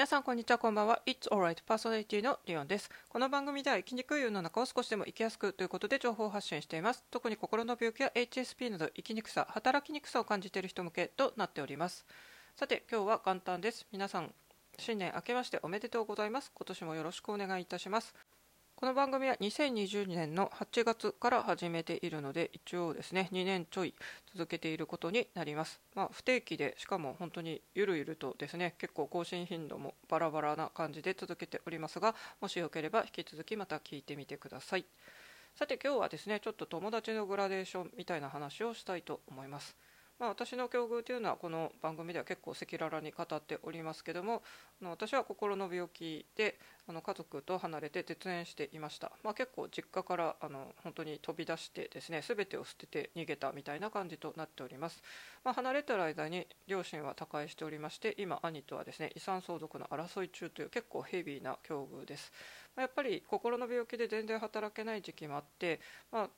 皆さんこんにちはこんばんは。It's alright パーソナリティのリオンです。この番組では生きにくい世の中を少しでも生きやすくということで情報発信しています。特に心の病気や HSP など生きにくさ働きにくさを感じている人向けとなっております。さて今日は簡単です。皆さん新年明けましておめでとうございます。今年もよろしくお願いいたします。この番組は2020年の8月から始めているので一応ですね2年ちょい続けていることになります、まあ、不定期でしかも本当にゆるゆるとですね結構更新頻度もバラバラな感じで続けておりますがもしよければ引き続きまた聞いてみてください。さて今日はですねちょっと友達のグラデーションみたいな話をしたいと思います。まあ、私の境遇というのはこの番組では結構赤裸々に語っておりますけども私は心の病気であの家族と離れて絶縁していました、まあ、結構実家からあの本当に飛び出してですね全てを捨てて逃げたみたいな感じとなっております、まあ、離れてる間に両親は他界しておりまして今兄とはですね遺産相続の争い中という結構ヘビーな境遇です。まやっぱり心の病気で全然働けない時期もあって、まあ、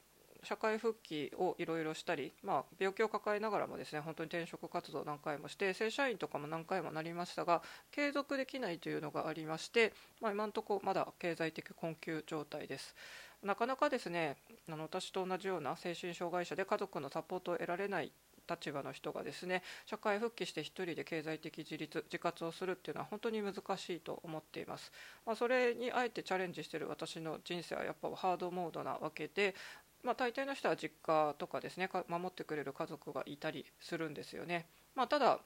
社会復帰をいろいろしたり、まあ、病気を抱えながらもですね本当に転職活動何回もして正社員とかも何回もなりましたが継続できないというのがありまして、まあ、今のところまだ経済的困窮状態です。なかなかですねあの私と同じような精神障害者で家族のサポートを得られない立場の人がですね社会復帰して1人で経済的自立自活をするっていうのは本当に難しいと思っています、まあ、それにあえてチャレンジしている私の人生はやっぱハードモードなわけでまあ、大体の人は実家とかですね守ってくれる家族がいたりするんですよね。まあ、ただ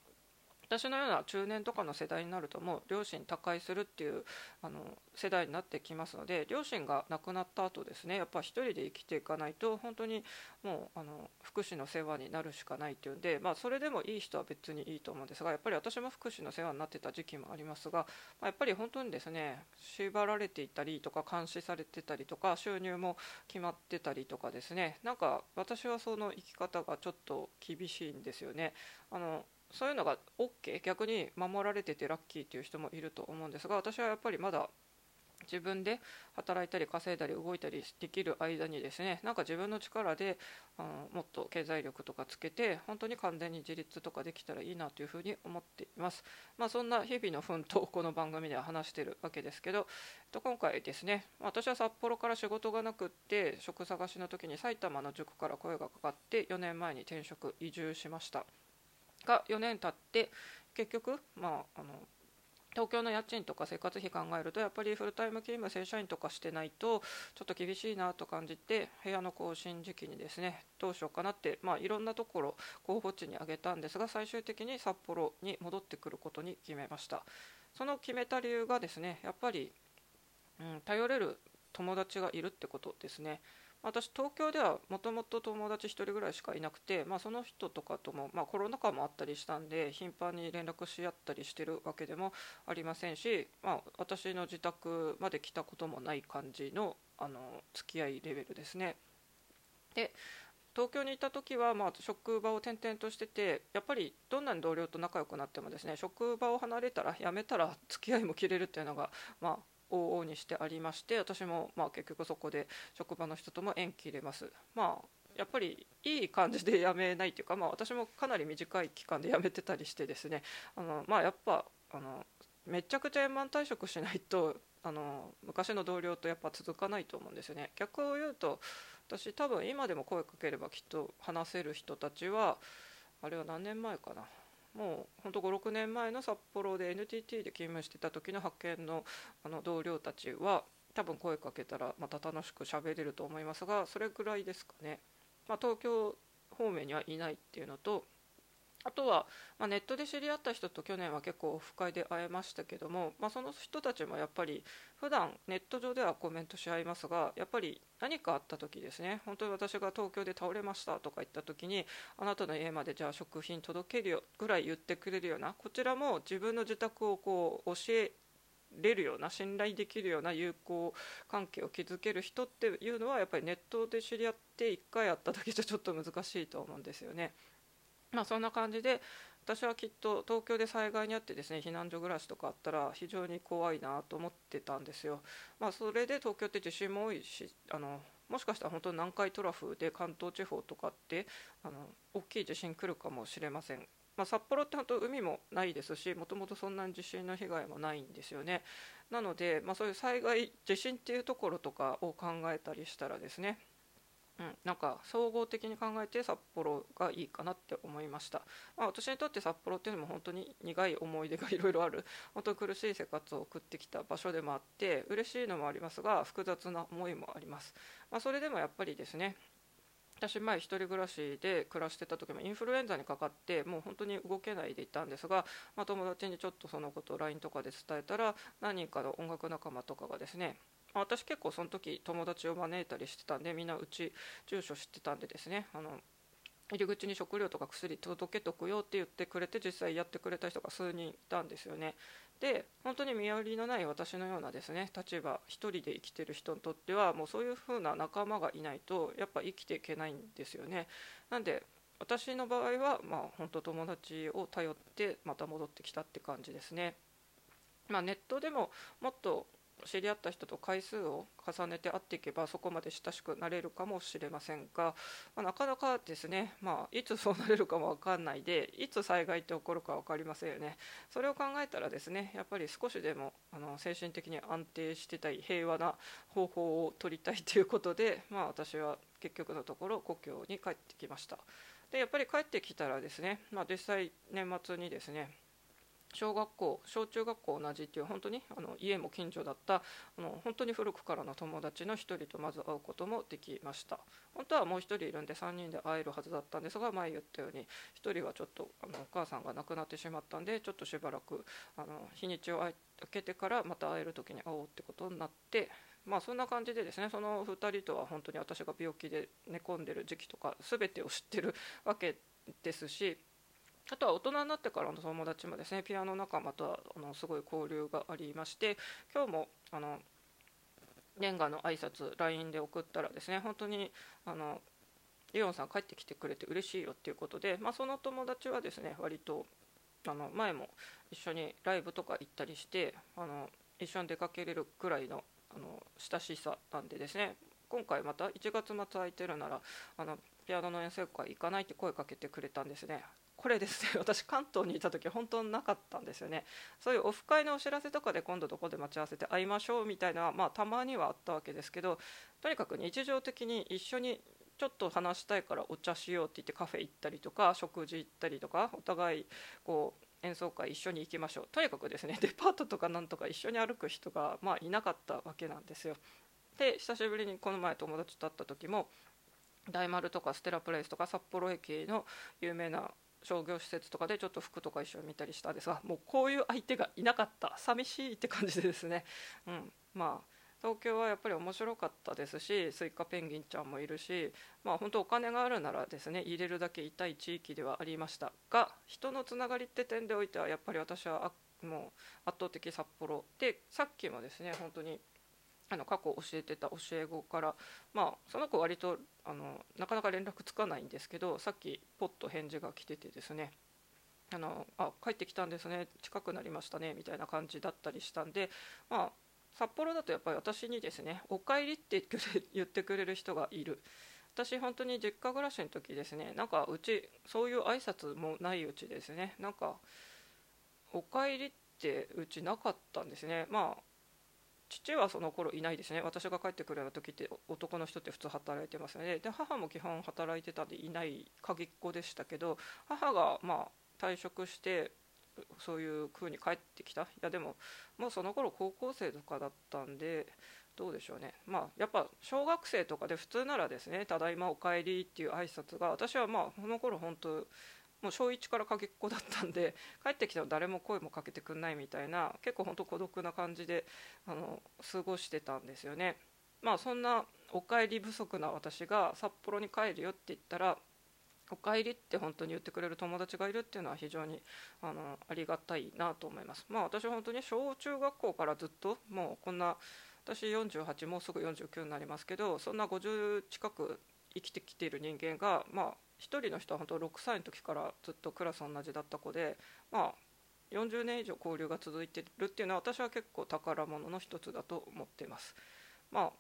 私のような中年とかの世代になるともう両親他界するっていうあの世代になってきますので両親が亡くなった後ですねやっぱ一人で生きていかないと本当にもうあの福祉の世話になるしかないっていうんで、まあ、それでもいい人は別にいいと思うんですがやっぱり私も福祉の世話になってた時期もありますが、まあ、やっぱり本当にですね縛られていたりとか監視されてたりとか収入も決まってたりとかですねなんか私はその生き方がちょっと厳しいんですよね。あのそういうのが OK 逆に守られててラッキーっていう人もいると思うんですが私はやっぱりまだ自分で働いたり稼いだり動いたりできる間にですねなんか自分の力であのもっと経済力とかつけて本当に完全に自立とかできたらいいなというふうに思っています、まあ、そんな日々の奮闘をこの番組では話してるわけですけどと今回ですね私は札幌から仕事がなくって職探しの時に埼玉の塾から声がかかって4年前に転職移住しました。が4年経って結局、まあ、あの東京の家賃とか生活費考えるとやっぱりフルタイム勤務正社員とかしてないとちょっと厳しいなと感じて部屋の更新時期にですねどうしようかなって、まあ、いろんなところ候補地に挙げたんですが最終的に札幌に戻ってくることに決めました。その決めた理由がですねやっぱり、うん、頼れる友達がいるってことですね。私東京ではもともと友達1人ぐらいしかいなくて、まあ、その人とかとも、まあ、コロナ禍もあったりしたんで頻繁に連絡し合ったりしてるわけでもありませんし、まあ、私の自宅まで来たこともない感じのあの付き合いレベルですね。で東京にいた時は、まあ、職場を転々としててやっぱりどんなに同僚と仲良くなってもですね職場を離れたら辞めたら付き合いも切れるっていうのが、まあ、往々にしてありまして私もまあ結局そこで職場の人とも縁切れます。まあやっぱりいい感じで辞めないというか、まあ、私もかなり短い期間で辞めてたりしてですね。あの、まあ、やっぱあのめちゃくちゃ円満退職しないとあの昔の同僚とやっぱ続かないと思うんですよね。逆を言うと私多分今でも声かければきっと話せる人たちはあれは何年前かな。もうほんと56年前の札幌で NTT で勤務してた時の派遣のあの同僚たちは多分声かけたらまた楽しく喋れると思いますがそれぐらいですかね、まあ、東京方面にはいないっていうのとあとは、まあ、ネットで知り合った人と去年は結構オフ会で会えましたけども、まあ、その人たちもやっぱり普段ネット上ではコメントし合いますがやっぱり何かあった時ですね本当に私が東京で倒れましたとか言った時にあなたの家までじゃあ食品届けるよぐらい言ってくれるようなこちらも自分の自宅をこう教えれるような信頼できるような友好関係を築ける人っていうのはやっぱりネットで知り合って1回会っただけじゃちょっと難しいと思うんですよね。まあ、そんな感じで私はきっと東京で災害にあってですね避難所暮らしとかあったら非常に怖いなと思ってたんですよ。まあ、それで東京って地震も多いしあのもしかしたら本当に南海トラフで関東地方とかってあの大きい地震来るかもしれません。まあ、札幌って本当海もないですしもともとそんなに地震の被害もないんですよねなので、まあ、そういう災害地震っていうところとかを考えたりしたらですねうん、なんか総合的に考えて札幌がいいかなって思いました、まあ、私にとって札幌っていうのも本当に苦い思い出がいろいろある。本当に苦しい生活を送ってきた場所でもあって嬉しいのもありますが複雑な思いもあります、まあ、それでもやっぱりですね私前1人暮らしで暮らしてた時もインフルエンザにかかってもう本当に動けないでいたんですが、まあ、友達にちょっとそのことを LINE とかで伝えたら何人かの音楽仲間とかがですねま私結構その時友達を招いたりしてたんでみんなうち住所知ってたんでですね。あの入り口に食料とか薬届けとくよって言ってくれて実際やってくれた人が数人いたんですよね。で本当に身寄りのない私のようなですね立場一人で生きてる人にとってはもうそういう風な仲間がいないとやっぱ生きていけないんですよね。なんで私の場合はまあ本当友達を頼ってまた戻ってきたって感じですね。まあ、ネットでももっと知り合った人と回数を重ねて会っていけばそこまで親しくなれるかもしれませんが、まあ、なかなかですね、まあ、いつそうなれるかも分かんないでいつ災害って起こるか分かりませんよね。それを考えたらですねやっぱり少しでもあの精神的に安定してたい平和な方法を取りたいということで、まあ、私は結局のところ故郷に帰ってきました。でやっぱり帰ってきたらですね、まあ、実際年末にですね小学校小中学校同じっていう本当にあの家も近所だったあの本当に古くからの友達の1人とまず会うこともできました。本当はもう1人いるんで3人で会えるはずだったんですが前言ったように1人はちょっとあのお母さんが亡くなってしまったんでちょっとしばらくあの日にちを空けてからまた会える時に会おうってことになってまあそんな感じでですねその2人とは本当に私が病気で寝込んでる時期とか全てを知ってるわけですしあとは大人になってからの友達もですねピアノ仲間とはあのすごい交流がありまして今日もあのレンガの挨拶 LINE で送ったらですね本当にあのリオンさん帰ってきてくれて嬉しいよっていうことで、まあ、その友達はですね割とあの前も一緒にライブとか行ったりしてあの一緒に出かけれるくらいのあの親しさなんでですね今回また1月末空いてるならあのピアノの演奏会行かないって声かけてくれたんですね。これです。ね 私関東にいた時本当なかったんですよね。そういうオフ会のお知らせとかで今度どこで待ち合わせて会いましょうみたいなまあたまにはあったわけですけどとにかく日常的に一緒にちょっと話したいからお茶しようって言ってカフェ行ったりとか食事行ったりとかお互いこう演奏会一緒に行きましょう。とにかくですね デパートとかなんとか一緒に歩く人がまあいなかったわけなんですよ。で久しぶりにこの前友達と会った時も大丸とかステラプレイスとか札幌駅の有名な商業施設とかでちょっと服とか一緒に見たりしたんですがもうこういう相手がいなかった寂しいって感じでですね、うん、まあ東京はやっぱり面白かったですしスイカペンギンちゃんもいるし、まあ、本当お金があるならですね入れるだけ痛い地域ではありましたが人のつながりって点でおいてはやっぱり私はもう圧倒的札幌でさっきもですね本当にあの過去教えてた教え子から、まあ、その子割とあのなかなか連絡つかないんですけどさっきポッと返事が来ててですねあのあ帰ってきたんですね近くなりましたねみたいな感じだったりしたんで、まあ、札幌だとやっぱり私にですね「おかえり」って 言ってくれる人がいる。私本当に実家暮らしの時ですねなんかうちそういう挨拶もないうちですねなんか「おかえり」ってうちなかったんですね。まあ父はその頃いないですね。私が帰ってくるような時って男の人って普通働いてますよね。で母も基本働いてたんでいない鍵っ子でしたけど母がまあ退職してそういう風に帰ってきた。いやでももうその頃高校生とかだったんでどうでしょうね。まあやっぱ小学生とかで普通ならですね「ただいまお帰り」っていう挨拶が私はまあその頃本当もう小1からかけっこだったんで 帰ってきたら誰も声もかけてくんないみたいな結構ほんと孤独な感じであの過ごしてたんですよね。まあそんなお帰り不足な私が札幌に帰るよって言ったらお帰りって本当に言ってくれる友達がいるっていうのは非常にあのありがたいなと思います。まあ私本当に小中学校からずっともうこんな私48もうすぐ49になりますけどそんな50近く生きてきている人間がまあ1人の人は本当6歳の時からずっとクラス同じだった子で、まあ、40年以上交流が続いてるっていうのは私は結構宝物の一つだと思っています。まあ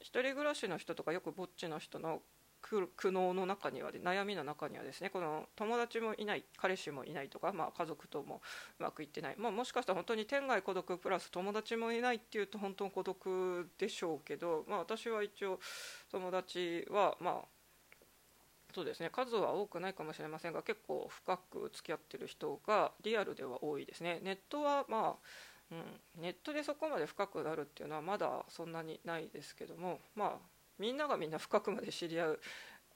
一人暮らしの人とかよくぼっちの人の苦悩の中には悩みの中にはですねこの友達もいない彼氏もいないとか、まあ、家族ともうまくいってない、まあ、もしかしたら本当に天涯孤独プラス友達もいないっていうと本当に孤独でしょうけど、まあ、私は一応友達はまあそうですね。数は多くないかもしれませんが結構深く付き合ってる人がリアルでは多いですね。ネットはまあうん、ネットでそこまで深くなるっていうのはまだそんなにないですけどもまあみんながみんな深くまで知り合う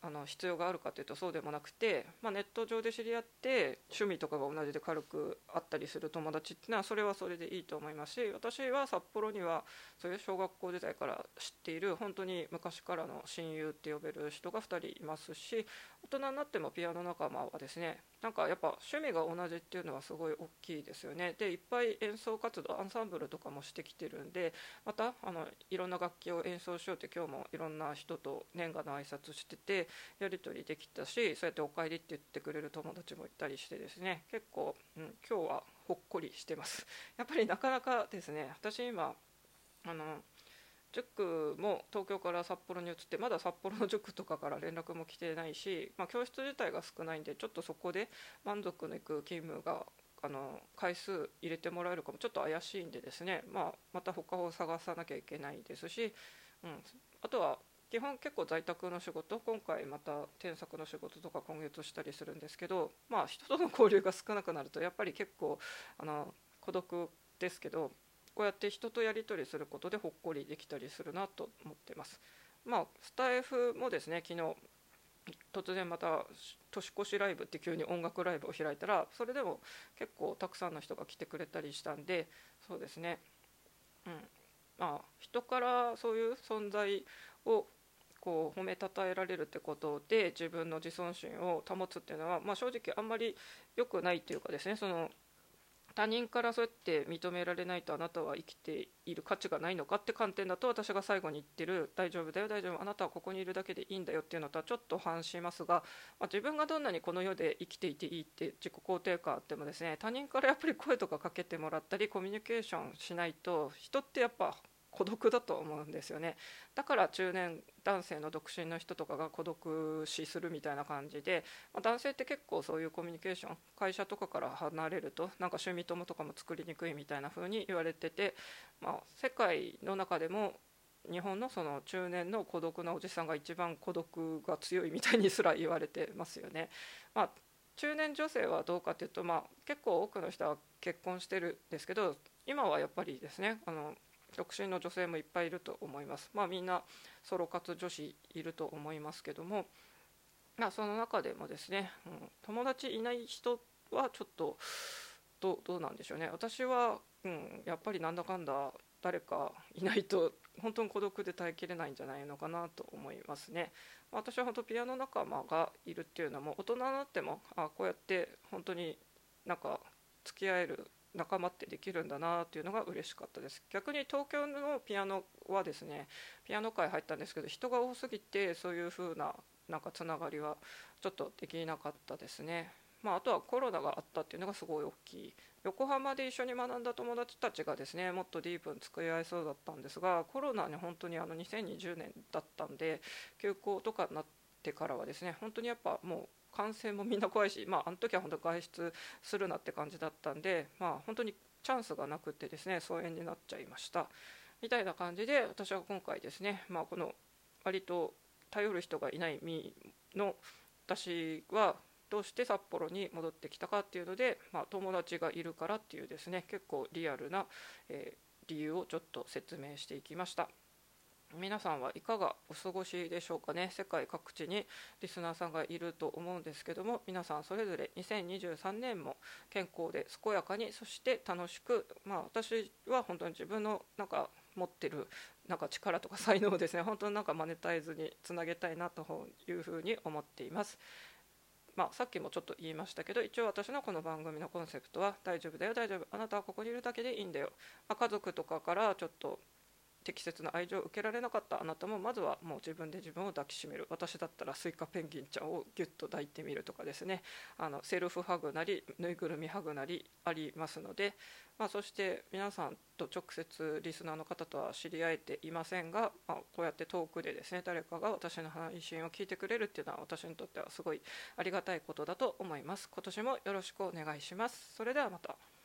あの必要があるかというとそうでもなくて、まあ、ネット上で知り合って趣味とかが同じで軽くあったりする友達っていうのはそれはそれでいいと思いますし私は札幌にはそういう小学校時代から知っている本当に昔からの親友って呼べる人が2人いますし大人になってもピアノ仲間はですねなんかやっぱ趣味が同じっていうのはすごい大きいですよね。でいっぱい演奏活動アンサンブルとかもしてきてるんでまたあのいろんな楽器を演奏しようって今日もいろんな人と年賀の挨拶しててやり取りできたしそうやって「おかえり」って言ってくれる友達もいたりしてですね。結構、うん、今日はほっこりしてます。やっぱりなかなかですね私今あの塾も東京から札幌に移ってまだ札幌の塾とかから連絡も来てないし、まあ、教室自体が少ないんでちょっとそこで満足のいく勤務があの回数入れてもらえるかもちょっと怪しいんでですね、まあ、また他を探さなきゃいけないですし、うん、あとは基本結構在宅の仕事今回また添削の仕事とか今月したりするんですけど、まあ、人との交流が少なくなるとやっぱり結構あの孤独ですけどこうやって人とやり取りすることでほっこりできたりするなと思ってます。まあ、スタイフもですね昨日突然また年越しライブって急に音楽ライブを開いたらそれでも結構たくさんの人が来てくれたりしたんでそうですね、うんまあ、人からそういう存在をこう褒めたたえられるってことで自分の自尊心を保つっていうのは、まあ、正直あんまり良くないというかですねその他人からそうやって認められないとあなたは生きている価値がないのかって観点だと私が最後に言ってる大丈夫だよ大丈夫あなたはここにいるだけでいいんだよっていうのとはちょっと反しますが、まあ、自分がどんなにこの世で生きていていいって自己肯定感あってもですね他人からやっぱり声とかかけてもらったりコミュニケーションしないと人ってやっぱ孤独だと思うんですよねだから中年男性の独身の人とかが孤独死するみたいな感じで、まあ、男性って結構そういうコミュニケーション会社とかから離れるとなんか趣味友とかも作りにくいみたいな風に言われてて、まあ、世界の中でも日本のその中年の孤独なおじさんが一番孤独が強いみたいにすら言われてますよね。まあ中年女性はどうかというと、まあ、結構多くの人は結婚してるんですけど今はやっぱりですねあの独身の女性もいっぱいいると思います。まあ、みんなソロ活女子いると思いますけども、まあ、その中でもですね、うん、友達いない人はちょっとどどうなんでしょうね私は、うん、やっぱりなんだかんだ誰かいないと本当に孤独で耐えきれないんじゃないのかなと思いますね。私は本当ピアノ仲間がいるっていうのも大人になってもあこうやって本当になんか付き合える仲間ってできるんだなっていうのが嬉しかったです。逆に東京のピアノはですねピアノ界入ったんですけど人が多すぎてそういう風ななんかつながりはちょっとできなかったですね。まあ、あとはコロナがあったっていうのがすごい大きい。横浜で一緒に学んだ友達たちがですねもっとディープに作り合いそうだったんですがコロナに本当にあの2020年だったんで休校とかになってからはですね本当にやっぱもう感染もみんな怖いし、まあ、あの時は本当外出するなって感じだったんで、まあ、本当にチャンスがなくてですね疎遠になっちゃいましたみたいな感じで私は今回ですね、まあ、この割と頼る人がいない身の私はどうして札幌に戻ってきたかっていうので、まあ、友達がいるからっていうですね結構リアルな、えー、理由をちょっと説明していきました。皆さんはいかがお過ごしでしょうかね？世界各地にリスナーさんがいると思うんですけども皆さんそれぞれ2023年も健康で健やかにそして楽しくまあ私は本当に自分のなんか持ってるなんか力とか才能をですね本当になんかマネタイズにつなげたいなというふうに思っています。まあ、さっきもちょっと言いましたけど一応私のこの番組のコンセプトは「大丈夫だよ大丈夫あなたはここにいるだけでいいんだよ」まあ、家族とかからちょっと適切な愛情を受けられなかったあなたもまずはもう自分で自分を抱きしめる。私だったらスイカペンギンちゃんをギュッと抱いてみるとかですね。あのセルフハグなりぬいぐるみハグなりありますので、まあ、そして皆さんと直接リスナーの方とは知り合えていませんが、まあ、こうやって遠くでですね誰かが私の配信を聞いてくれるっていうのは私にとってはすごいありがたいことだと思います。今年もよろしくお願いします。それではまた。